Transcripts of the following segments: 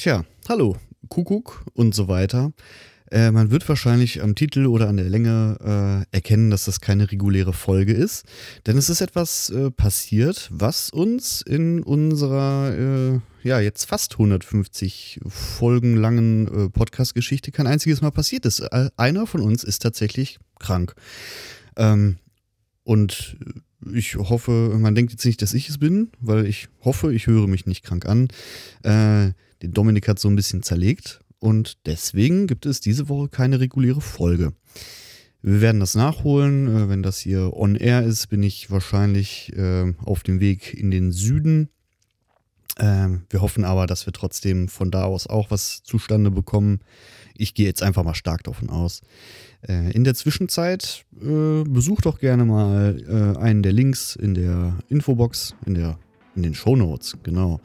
Tja, hallo, Kuckuck und so weiter. Äh, man wird wahrscheinlich am Titel oder an der Länge äh, erkennen, dass das keine reguläre Folge ist. Denn es ist etwas äh, passiert, was uns in unserer, äh, ja, jetzt fast 150 Folgen langen äh, Podcast-Geschichte kein einziges Mal passiert ist. Äh, einer von uns ist tatsächlich krank. Ähm, und ich hoffe, man denkt jetzt nicht, dass ich es bin, weil ich hoffe, ich höre mich nicht krank an. Äh, den Dominik hat so ein bisschen zerlegt und deswegen gibt es diese Woche keine reguläre Folge. Wir werden das nachholen. Äh, wenn das hier on air ist, bin ich wahrscheinlich äh, auf dem Weg in den Süden. Ähm, wir hoffen aber, dass wir trotzdem von da aus auch was zustande bekommen. Ich gehe jetzt einfach mal stark davon aus. Äh, in der Zwischenzeit äh, besucht doch gerne mal äh, einen der Links in der Infobox, in, der, in den Show Notes, genau.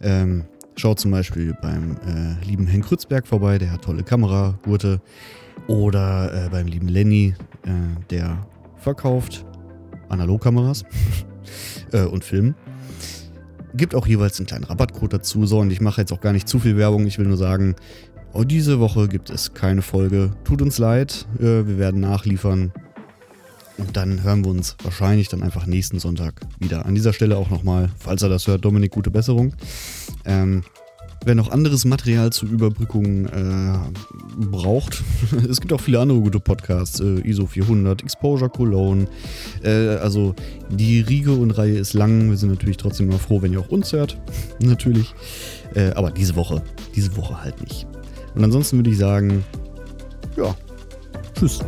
Ähm, Schaut zum Beispiel beim äh, lieben Henk Krützberg vorbei, der hat tolle Kameragurte. Oder äh, beim lieben Lenny, äh, der verkauft Analogkameras und Film. Gibt auch jeweils einen kleinen Rabattcode dazu. So, und ich mache jetzt auch gar nicht zu viel Werbung. Ich will nur sagen, oh, diese Woche gibt es keine Folge. Tut uns leid, äh, wir werden nachliefern. Und dann hören wir uns wahrscheinlich dann einfach nächsten Sonntag wieder. An dieser Stelle auch nochmal, falls er das hört, Dominik, gute Besserung. Ähm, wer noch anderes Material zur Überbrückung äh, braucht, es gibt auch viele andere gute Podcasts, äh, ISO 400, Exposure Cologne. Äh, also die Riege und Reihe ist lang. Wir sind natürlich trotzdem immer froh, wenn ihr auch uns hört. natürlich. Äh, aber diese Woche, diese Woche halt nicht. Und ansonsten würde ich sagen, ja, tschüss.